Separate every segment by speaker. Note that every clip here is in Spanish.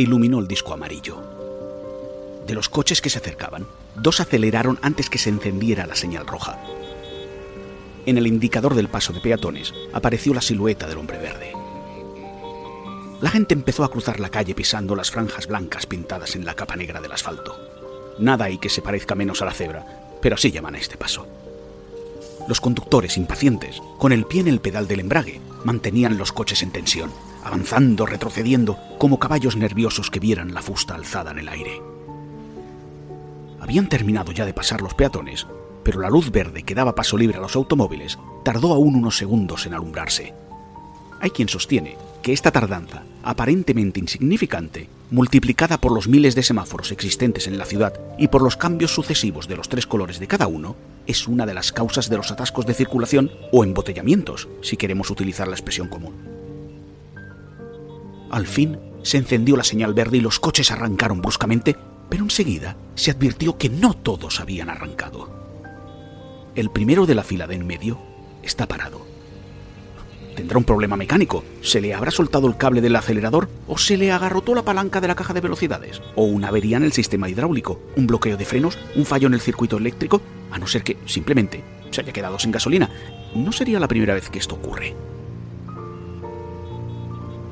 Speaker 1: Iluminó el disco amarillo. De los coches que se acercaban, dos aceleraron antes que se encendiera la señal roja. En el indicador del paso de peatones apareció la silueta del hombre verde. La gente empezó a cruzar la calle pisando las franjas blancas pintadas en la capa negra del asfalto. Nada hay que se parezca menos a la cebra, pero así llaman a este paso. Los conductores impacientes, con el pie en el pedal del embrague, mantenían los coches en tensión, avanzando, retrocediendo, como caballos nerviosos que vieran la fusta alzada en el aire. Habían terminado ya de pasar los peatones, pero la luz verde que daba paso libre a los automóviles tardó aún unos segundos en alumbrarse. Hay quien sostiene que esta tardanza, aparentemente insignificante, multiplicada por los miles de semáforos existentes en la ciudad y por los cambios sucesivos de los tres colores de cada uno, es una de las causas de los atascos de circulación o embotellamientos, si queremos utilizar la expresión común. Al fin se encendió la señal verde y los coches arrancaron bruscamente, pero enseguida se advirtió que no todos habían arrancado. El primero de la fila de en medio está parado. Tendrá un problema mecánico. ¿Se le habrá soltado el cable del acelerador o se le agarrotó la palanca de la caja de velocidades? ¿O una avería en el sistema hidráulico? ¿Un bloqueo de frenos? ¿Un fallo en el circuito eléctrico? A no ser que simplemente se haya quedado sin gasolina. No sería la primera vez que esto ocurre.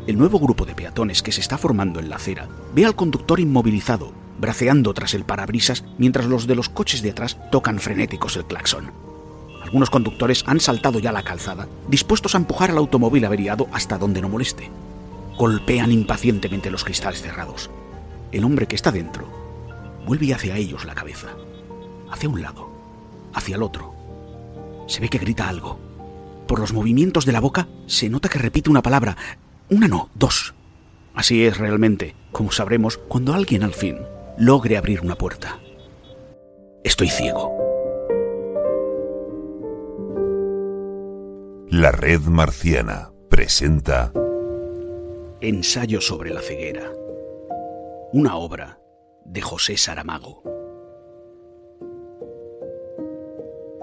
Speaker 1: El nuevo grupo de peatones que se está formando en la acera ve al conductor inmovilizado, braceando tras el parabrisas mientras los de los coches de atrás tocan frenéticos el claxon. Algunos conductores han saltado ya la calzada, dispuestos a empujar al automóvil averiado hasta donde no moleste. Golpean impacientemente los cristales cerrados. El hombre que está dentro vuelve hacia ellos la cabeza, hacia un lado, hacia el otro. Se ve que grita algo. Por los movimientos de la boca se nota que repite una palabra, una no, dos. Así es realmente, como sabremos cuando alguien al fin logre abrir una puerta. Estoy ciego.
Speaker 2: La Red Marciana presenta
Speaker 1: Ensayo sobre la ceguera. Una obra de José Saramago.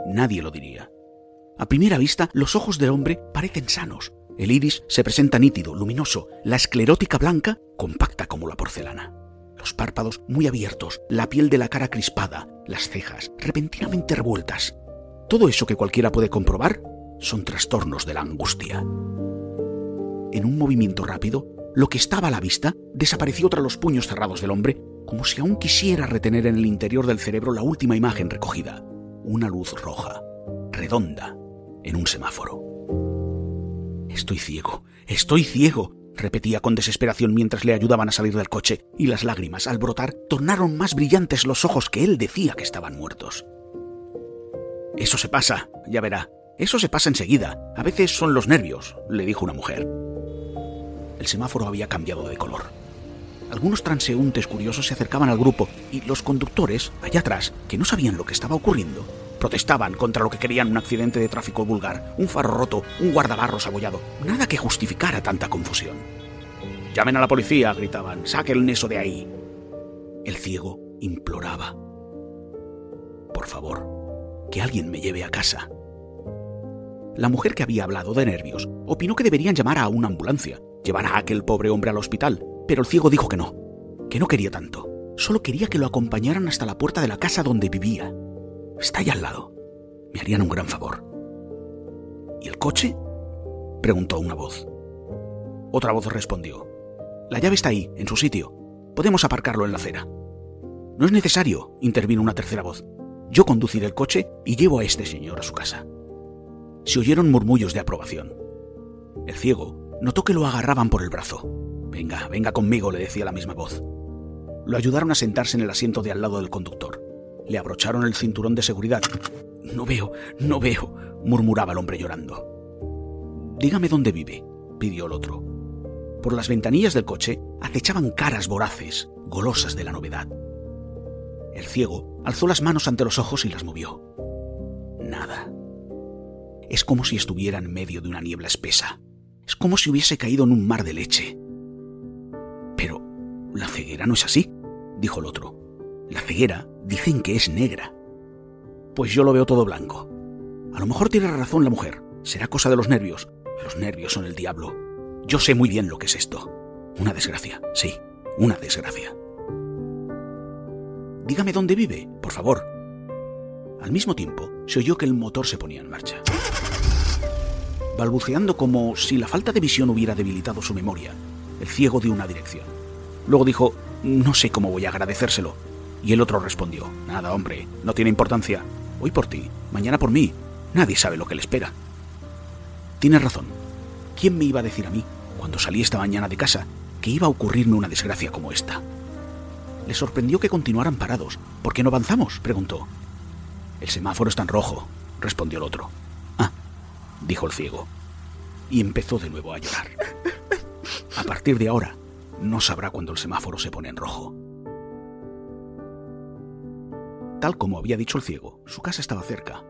Speaker 1: Nadie lo diría. A primera vista, los ojos del hombre parecen sanos. El iris se presenta nítido, luminoso, la esclerótica blanca, compacta como la porcelana. Los párpados muy abiertos, la piel de la cara crispada, las cejas repentinamente revueltas. Todo eso que cualquiera puede comprobar son trastornos de la angustia. En un movimiento rápido, lo que estaba a la vista desapareció tras los puños cerrados del hombre, como si aún quisiera retener en el interior del cerebro la última imagen recogida, una luz roja, redonda, en un semáforo. Estoy ciego, estoy ciego, repetía con desesperación mientras le ayudaban a salir del coche, y las lágrimas, al brotar, tornaron más brillantes los ojos que él decía que estaban muertos. Eso se pasa, ya verá, eso se pasa enseguida. A veces son los nervios, le dijo una mujer. El semáforo había cambiado de color. Algunos transeúntes curiosos se acercaban al grupo y los conductores, allá atrás, que no sabían lo que estaba ocurriendo, Protestaban contra lo que querían un accidente de tráfico vulgar, un faro roto, un guardabarros abollado. Nada que justificara tanta confusión. Llamen a la policía, gritaban. Saquen eso de ahí. El ciego imploraba. Por favor, que alguien me lleve a casa. La mujer que había hablado de nervios opinó que deberían llamar a una ambulancia, llevar a aquel pobre hombre al hospital, pero el ciego dijo que no, que no quería tanto. Solo quería que lo acompañaran hasta la puerta de la casa donde vivía. Está ahí al lado. Me harían un gran favor. ¿Y el coche? preguntó una voz. Otra voz respondió. La llave está ahí, en su sitio. Podemos aparcarlo en la acera. No es necesario, intervino una tercera voz. Yo conduciré el coche y llevo a este señor a su casa. Se oyeron murmullos de aprobación. El ciego notó que lo agarraban por el brazo. Venga, venga conmigo, le decía la misma voz. Lo ayudaron a sentarse en el asiento de al lado del conductor. Le abrocharon el cinturón de seguridad. No veo, no veo, murmuraba el hombre llorando. Dígame dónde vive, pidió el otro. Por las ventanillas del coche acechaban caras voraces, golosas de la novedad. El ciego alzó las manos ante los ojos y las movió. Nada. Es como si estuviera en medio de una niebla espesa. Es como si hubiese caído en un mar de leche. Pero la ceguera no es así, dijo el otro. La ceguera dicen que es negra. Pues yo lo veo todo blanco. A lo mejor tiene razón la mujer. Será cosa de los nervios. Los nervios son el diablo. Yo sé muy bien lo que es esto. Una desgracia, sí, una desgracia. Dígame dónde vive, por favor. Al mismo tiempo, se oyó que el motor se ponía en marcha. Balbuceando como si la falta de visión hubiera debilitado su memoria, el ciego dio una dirección. Luego dijo, no sé cómo voy a agradecérselo. Y el otro respondió, nada, hombre, no tiene importancia. Hoy por ti, mañana por mí. Nadie sabe lo que le espera. Tienes razón. ¿Quién me iba a decir a mí, cuando salí esta mañana de casa, que iba a ocurrirme una desgracia como esta? Le sorprendió que continuaran parados. ¿Por qué no avanzamos? preguntó. El semáforo está en rojo, respondió el otro. Ah, dijo el ciego. Y empezó de nuevo a llorar. A partir de ahora, no sabrá cuando el semáforo se pone en rojo. Tal como había dicho el ciego, su casa estaba cerca,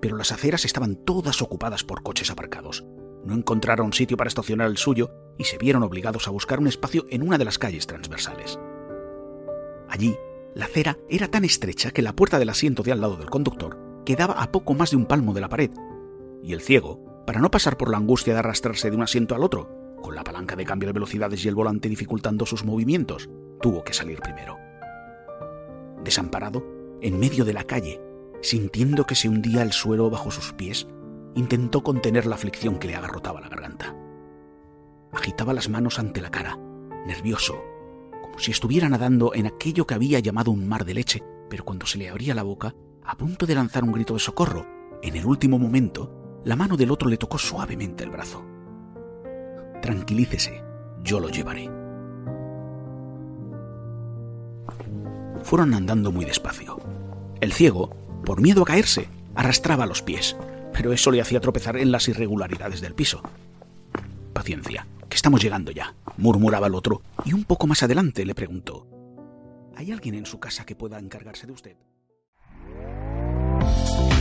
Speaker 1: pero las aceras estaban todas ocupadas por coches aparcados. No encontraron sitio para estacionar el suyo y se vieron obligados a buscar un espacio en una de las calles transversales. Allí, la acera era tan estrecha que la puerta del asiento de al lado del conductor quedaba a poco más de un palmo de la pared, y el ciego, para no pasar por la angustia de arrastrarse de un asiento al otro, con la palanca de cambio de velocidades y el volante dificultando sus movimientos, tuvo que salir primero. Desamparado, en medio de la calle, sintiendo que se hundía el suelo bajo sus pies, intentó contener la aflicción que le agarrotaba la garganta. Agitaba las manos ante la cara, nervioso, como si estuviera nadando en aquello que había llamado un mar de leche, pero cuando se le abría la boca, a punto de lanzar un grito de socorro, en el último momento, la mano del otro le tocó suavemente el brazo. Tranquilícese, yo lo llevaré. Fueron andando muy despacio. El ciego, por miedo a caerse, arrastraba los pies, pero eso le hacía tropezar en las irregularidades del piso. Paciencia, que estamos llegando ya, murmuraba el otro, y un poco más adelante le preguntó, ¿Hay alguien en su casa que pueda encargarse de usted?